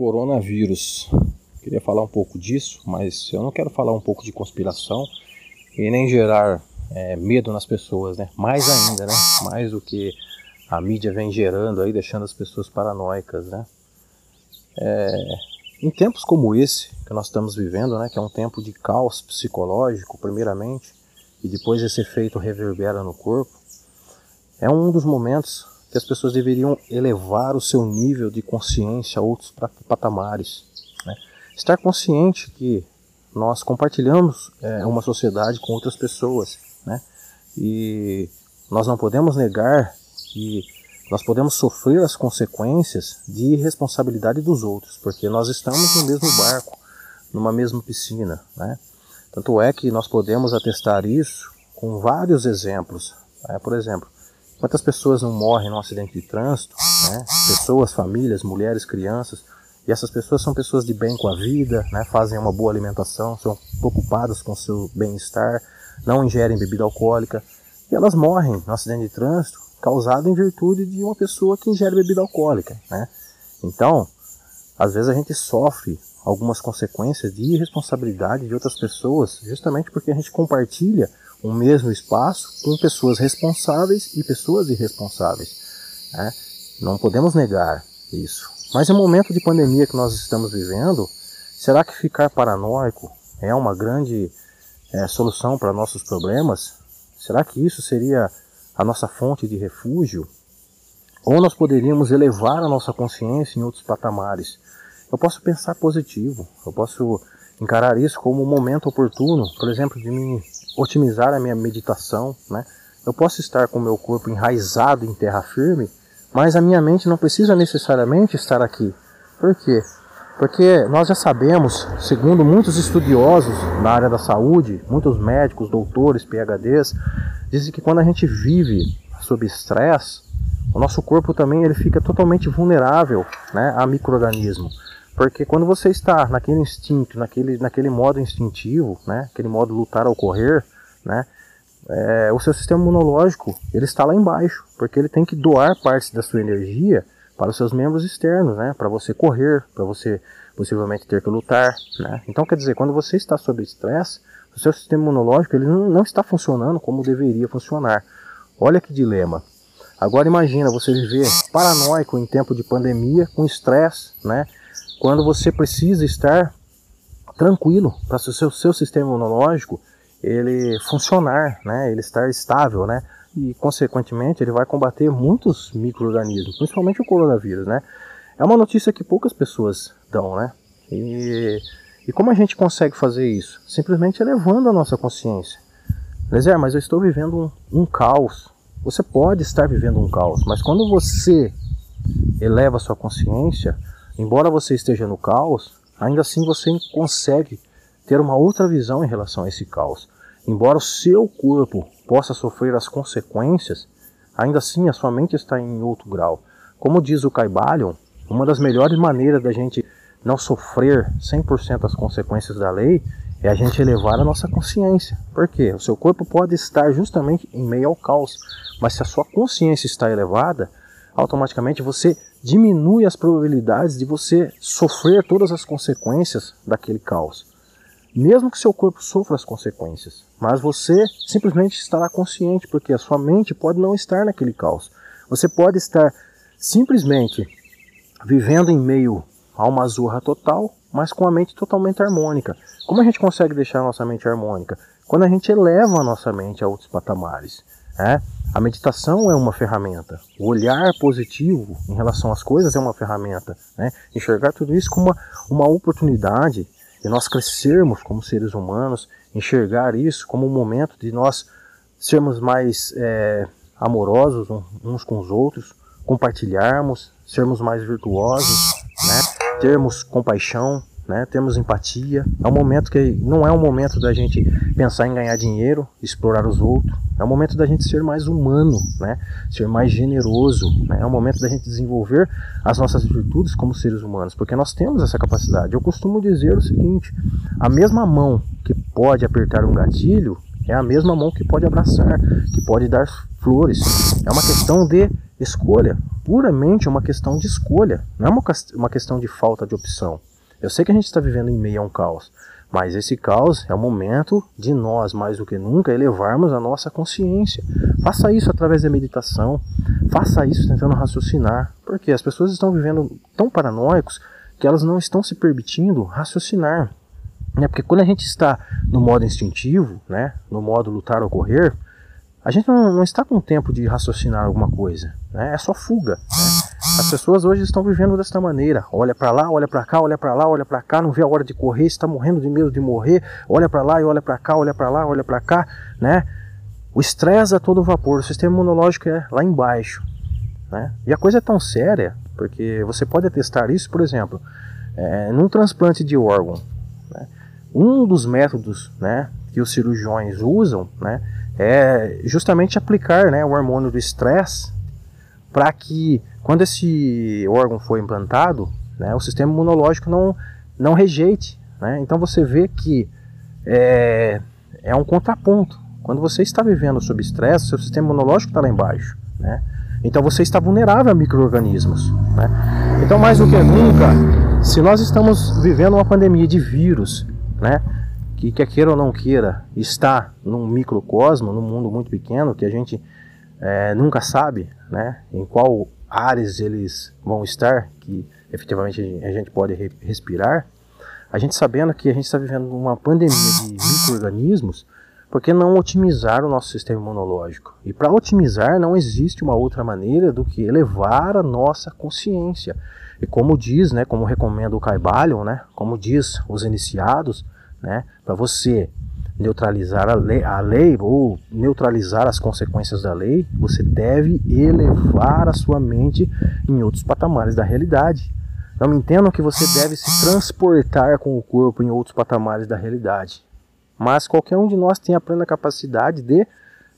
coronavírus. Queria falar um pouco disso, mas eu não quero falar um pouco de conspiração e nem gerar é, medo nas pessoas, né? Mais ainda, né? Mais do que a mídia vem gerando aí, deixando as pessoas paranoicas, né? É, em tempos como esse que nós estamos vivendo, né? Que é um tempo de caos psicológico, primeiramente, e depois esse efeito reverbera no corpo, é um dos momentos que as pessoas deveriam elevar o seu nível de consciência a outros patamares. Né? Estar consciente que nós compartilhamos é, uma sociedade com outras pessoas, né? E nós não podemos negar que nós podemos sofrer as consequências de irresponsabilidade dos outros, porque nós estamos no mesmo barco, numa mesma piscina, né? Tanto é que nós podemos atestar isso com vários exemplos. Né? Por exemplo, Quantas pessoas não morrem num acidente de trânsito? Né? Pessoas, famílias, mulheres, crianças. E essas pessoas são pessoas de bem com a vida, né? fazem uma boa alimentação, são preocupadas com o seu bem-estar, não ingerem bebida alcoólica. E elas morrem no acidente de trânsito causado em virtude de uma pessoa que ingere bebida alcoólica. Né? Então, às vezes a gente sofre algumas consequências de irresponsabilidade de outras pessoas, justamente porque a gente compartilha um mesmo espaço com pessoas responsáveis e pessoas irresponsáveis. Né? Não podemos negar isso. Mas no momento de pandemia que nós estamos vivendo, será que ficar paranoico é uma grande é, solução para nossos problemas? Será que isso seria a nossa fonte de refúgio? Ou nós poderíamos elevar a nossa consciência em outros patamares? Eu posso pensar positivo, eu posso encarar isso como um momento oportuno, por exemplo, de me otimizar a minha meditação, né? Eu posso estar com o meu corpo enraizado em terra firme, mas a minha mente não precisa necessariamente estar aqui. Por quê? Porque nós já sabemos, segundo muitos estudiosos na área da saúde, muitos médicos, doutores, PhDs, dizem que quando a gente vive sob estresse, o nosso corpo também ele fica totalmente vulnerável né, a microorganismos. Porque quando você está naquele instinto, naquele, naquele modo instintivo, né, aquele modo lutar ao correr, né, é, o seu sistema imunológico ele está lá embaixo, porque ele tem que doar partes da sua energia para os seus membros externos, né, para você correr, para você possivelmente ter que lutar, né. Então quer dizer, quando você está sob estresse, o seu sistema imunológico ele não, está funcionando como deveria funcionar. Olha que dilema. Agora imagina você viver paranoico em tempo de pandemia, com estresse, né? Quando você precisa estar tranquilo para o seu, seu sistema imunológico ele funcionar, né, ele estar estável, né, e consequentemente ele vai combater muitos micro-organismos, principalmente o coronavírus, né. É uma notícia que poucas pessoas dão, né, e, e como a gente consegue fazer isso? Simplesmente elevando a nossa consciência. Lezer, mas eu estou vivendo um, um caos. Você pode estar vivendo um caos, mas quando você eleva a sua consciência, Embora você esteja no caos, ainda assim você consegue ter uma outra visão em relação a esse caos. Embora o seu corpo possa sofrer as consequências, ainda assim a sua mente está em outro grau. Como diz o Caibalion, uma das melhores maneiras da gente não sofrer 100% as consequências da lei é a gente elevar a nossa consciência. Por quê? O seu corpo pode estar justamente em meio ao caos, mas se a sua consciência está elevada, automaticamente você diminui as probabilidades de você sofrer todas as consequências daquele caos. Mesmo que seu corpo sofra as consequências, mas você simplesmente estará consciente, porque a sua mente pode não estar naquele caos. Você pode estar simplesmente vivendo em meio a uma zorra total, mas com a mente totalmente harmônica. Como a gente consegue deixar a nossa mente harmônica? Quando a gente eleva a nossa mente a outros patamares. É? A meditação é uma ferramenta. O olhar positivo em relação às coisas é uma ferramenta. Né? Enxergar tudo isso como uma, uma oportunidade de nós crescermos como seres humanos, enxergar isso como um momento de nós sermos mais é, amorosos uns com os outros, compartilharmos, sermos mais virtuosos, né? termos compaixão, né? Temos empatia. É um momento que não é um momento da gente pensar em ganhar dinheiro, explorar os outros. É um momento da gente ser mais humano, né? Ser mais generoso. Né? É um momento da gente desenvolver as nossas virtudes como seres humanos, porque nós temos essa capacidade. Eu costumo dizer o seguinte: a mesma mão que pode apertar um gatilho é a mesma mão que pode abraçar, que pode dar flores. É uma questão de escolha. puramente uma questão de escolha, não é uma, uma questão de falta de opção. Eu sei que a gente está vivendo em meio a um caos, mas esse caos é o momento de nós, mais do que nunca, elevarmos a nossa consciência. Faça isso através da meditação, faça isso tentando raciocinar, porque as pessoas estão vivendo tão paranoicos que elas não estão se permitindo raciocinar. Né? Porque quando a gente está no modo instintivo, né? no modo lutar ou correr, a gente não, não está com tempo de raciocinar alguma coisa, né? é só fuga. Né? As pessoas hoje estão vivendo desta maneira. Olha para lá, olha para cá, olha para lá, olha para cá, não vê a hora de correr, está morrendo de medo de morrer. Olha para lá e olha para cá, olha para lá, olha para cá, né? O estresse a todo vapor, o sistema imunológico é lá embaixo, né? E a coisa é tão séria, porque você pode atestar isso, por exemplo, é, num transplante de órgão. Né? Um dos métodos, né, que os cirurgiões usam, né, é justamente aplicar, né, o hormônio do estresse para que quando esse órgão for implantado, né, o sistema imunológico não, não rejeite. Né? Então você vê que é, é um contraponto. Quando você está vivendo sob estresse, seu sistema imunológico está lá embaixo. Né? Então você está vulnerável a micro-organismos. Né? Então, mais do que nunca, se nós estamos vivendo uma pandemia de vírus, né, que quer queira ou não queira, está num microcosmo, num mundo muito pequeno, que a gente é, nunca sabe né, em qual áreas eles vão estar, que efetivamente a gente pode respirar, a gente sabendo que a gente está vivendo uma pandemia de micro-organismos, por que não otimizar o nosso sistema imunológico? E para otimizar não existe uma outra maneira do que elevar a nossa consciência. E como diz, né, como recomenda o Caibalion, né, como diz os iniciados, né, para você neutralizar a lei, a lei ou neutralizar as consequências da lei, você deve elevar a sua mente em outros patamares da realidade. Não entendam que você deve se transportar com o corpo em outros patamares da realidade. Mas qualquer um de nós tem a plena capacidade de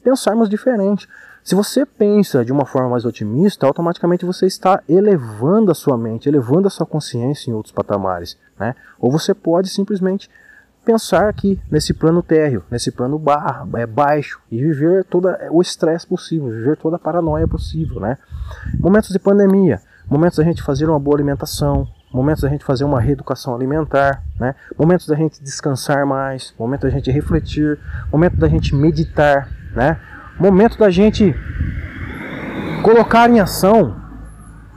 pensarmos diferente. Se você pensa de uma forma mais otimista, automaticamente você está elevando a sua mente, elevando a sua consciência em outros patamares. Né? Ou você pode simplesmente pensar aqui nesse plano térreo, nesse plano é, baixo e viver todo o estresse possível, viver toda a paranoia possível, né? Momentos de pandemia, momentos da gente fazer uma boa alimentação, momentos da gente fazer uma reeducação alimentar, né? Momentos da gente descansar mais, momento da gente refletir, momento da gente meditar, né? Momento da gente colocar em ação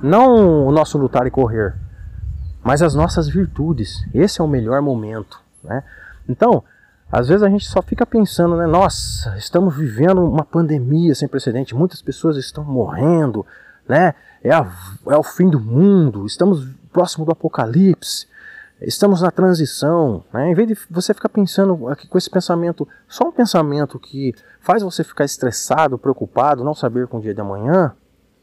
não o nosso lutar e correr, mas as nossas virtudes. Esse é o melhor momento. Né? Então, às vezes a gente só fica pensando, né? Nossa, estamos vivendo uma pandemia sem precedente, muitas pessoas estão morrendo, né? É, a, é o fim do mundo, estamos próximo do apocalipse, estamos na transição. Né? Em vez de você ficar pensando aqui com esse pensamento, só um pensamento que faz você ficar estressado, preocupado, não saber com o dia de amanhã,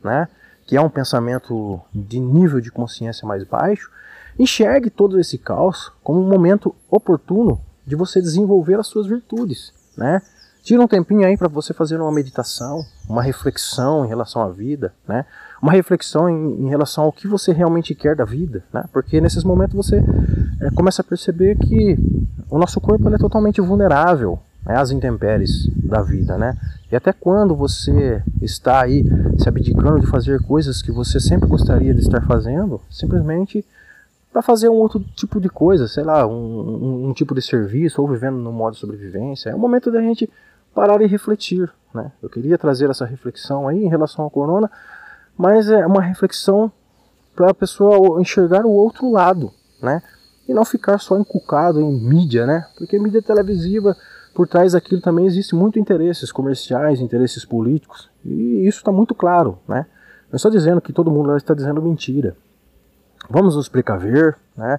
né? que é um pensamento de nível de consciência mais baixo, Enxergue todo esse caos como um momento oportuno de você desenvolver as suas virtudes, né? Tira um tempinho aí para você fazer uma meditação, uma reflexão em relação à vida, né? Uma reflexão em, em, relação ao que você realmente quer da vida, né? Porque nesses momentos você é, começa a perceber que o nosso corpo é totalmente vulnerável né, às intempéries da vida, né? E até quando você está aí se abdicando de fazer coisas que você sempre gostaria de estar fazendo, simplesmente para fazer um outro tipo de coisa, sei lá, um, um, um, tipo de serviço ou vivendo no modo sobrevivência. É o momento da gente parar e refletir. Né? Eu queria trazer essa reflexão aí em relação ao corona, mas é uma reflexão para a pessoa enxergar o outro lado, né? E não ficar só encucado em mídia, né? Porque mídia televisiva, por trás daquilo também existe muito interesses comerciais, interesses políticos, e isso está muito claro, né? Não estou dizendo que todo mundo está dizendo mentira, Vamos nos precaver, né?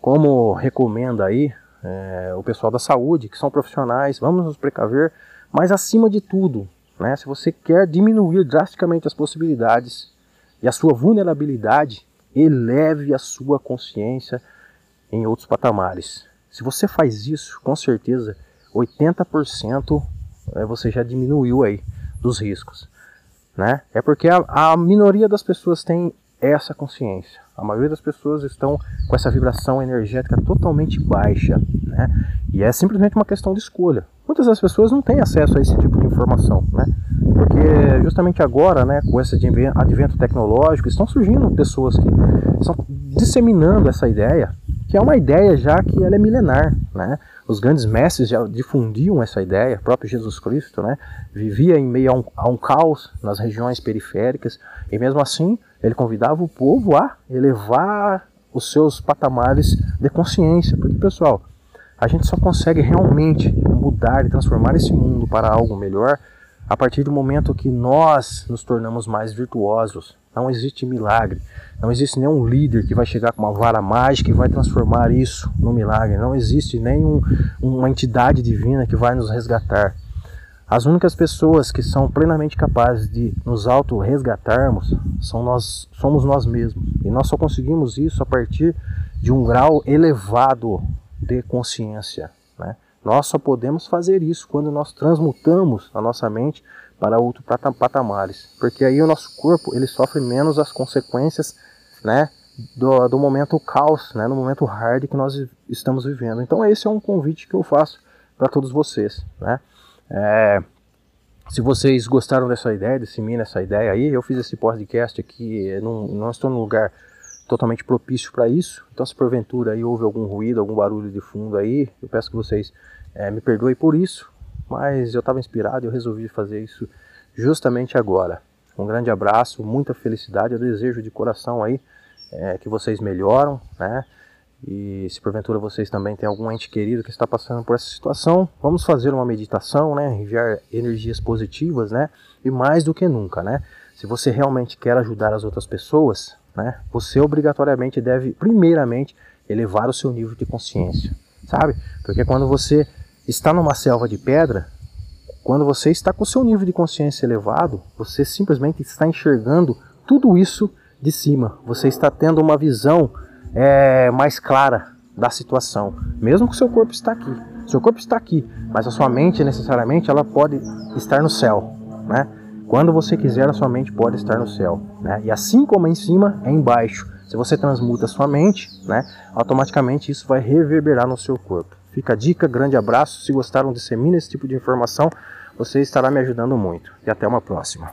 Como recomenda aí é, o pessoal da saúde, que são profissionais, vamos nos precaver, mas acima de tudo, né? Se você quer diminuir drasticamente as possibilidades e a sua vulnerabilidade, eleve a sua consciência em outros patamares. Se você faz isso, com certeza 80% é, você já diminuiu aí dos riscos. Né? É porque a, a minoria das pessoas tem essa consciência. A maioria das pessoas estão com essa vibração energética totalmente baixa, né? E é simplesmente uma questão de escolha. Muitas das pessoas não têm acesso a esse tipo de informação, né? Porque justamente agora, né, com esse advento tecnológico, estão surgindo pessoas que estão disseminando essa ideia, que é uma ideia já que ela é milenar, né? Os grandes mestres já difundiam essa ideia, o próprio Jesus Cristo, né? Vivia em meio a um, a um caos nas regiões periféricas e mesmo assim ele convidava o povo a elevar os seus patamares de consciência, porque pessoal, a gente só consegue realmente mudar e transformar esse mundo para algo melhor a partir do momento que nós nos tornamos mais virtuosos. Não existe milagre, não existe nenhum líder que vai chegar com uma vara mágica e vai transformar isso num milagre. Não existe nenhuma uma entidade divina que vai nos resgatar. As únicas pessoas que são plenamente capazes de nos auto-resgatarmos nós, somos nós mesmos. E nós só conseguimos isso a partir de um grau elevado de consciência. Né? Nós só podemos fazer isso quando nós transmutamos a nossa mente para outros patamares, porque aí o nosso corpo ele sofre menos as consequências, né, do, do momento caos, né, no momento hard que nós estamos vivendo. Então esse é um convite que eu faço para todos vocês, né. É, se vocês gostaram dessa ideia, dissemina essa ideia aí, eu fiz esse podcast aqui, não, não estou num lugar totalmente propício para isso. Então, se porventura aí houve algum ruído, algum barulho de fundo aí, eu peço que vocês é, me perdoem por isso. Mas eu estava inspirado e eu resolvi fazer isso justamente agora. Um grande abraço, muita felicidade. Eu desejo de coração aí é, que vocês melhoram, né? E se porventura vocês também têm algum ente querido que está passando por essa situação, vamos fazer uma meditação, né? Enviar energias positivas, né? E mais do que nunca, né? Se você realmente quer ajudar as outras pessoas, né? Você obrigatoriamente deve, primeiramente, elevar o seu nível de consciência, sabe? Porque quando você está numa selva de pedra, quando você está com o seu nível de consciência elevado, você simplesmente está enxergando tudo isso de cima. Você está tendo uma visão é, mais clara da situação, mesmo que seu corpo está aqui. Seu corpo está aqui, mas a sua mente necessariamente ela pode estar no céu, né? Quando você quiser, a sua mente pode estar no céu. Né? E assim como é em cima, é embaixo. Se você transmuta a sua mente, né, automaticamente isso vai reverberar no seu corpo. Fica a dica, grande abraço. Se gostaram, dissemine esse tipo de informação. Você estará me ajudando muito. E até uma próxima.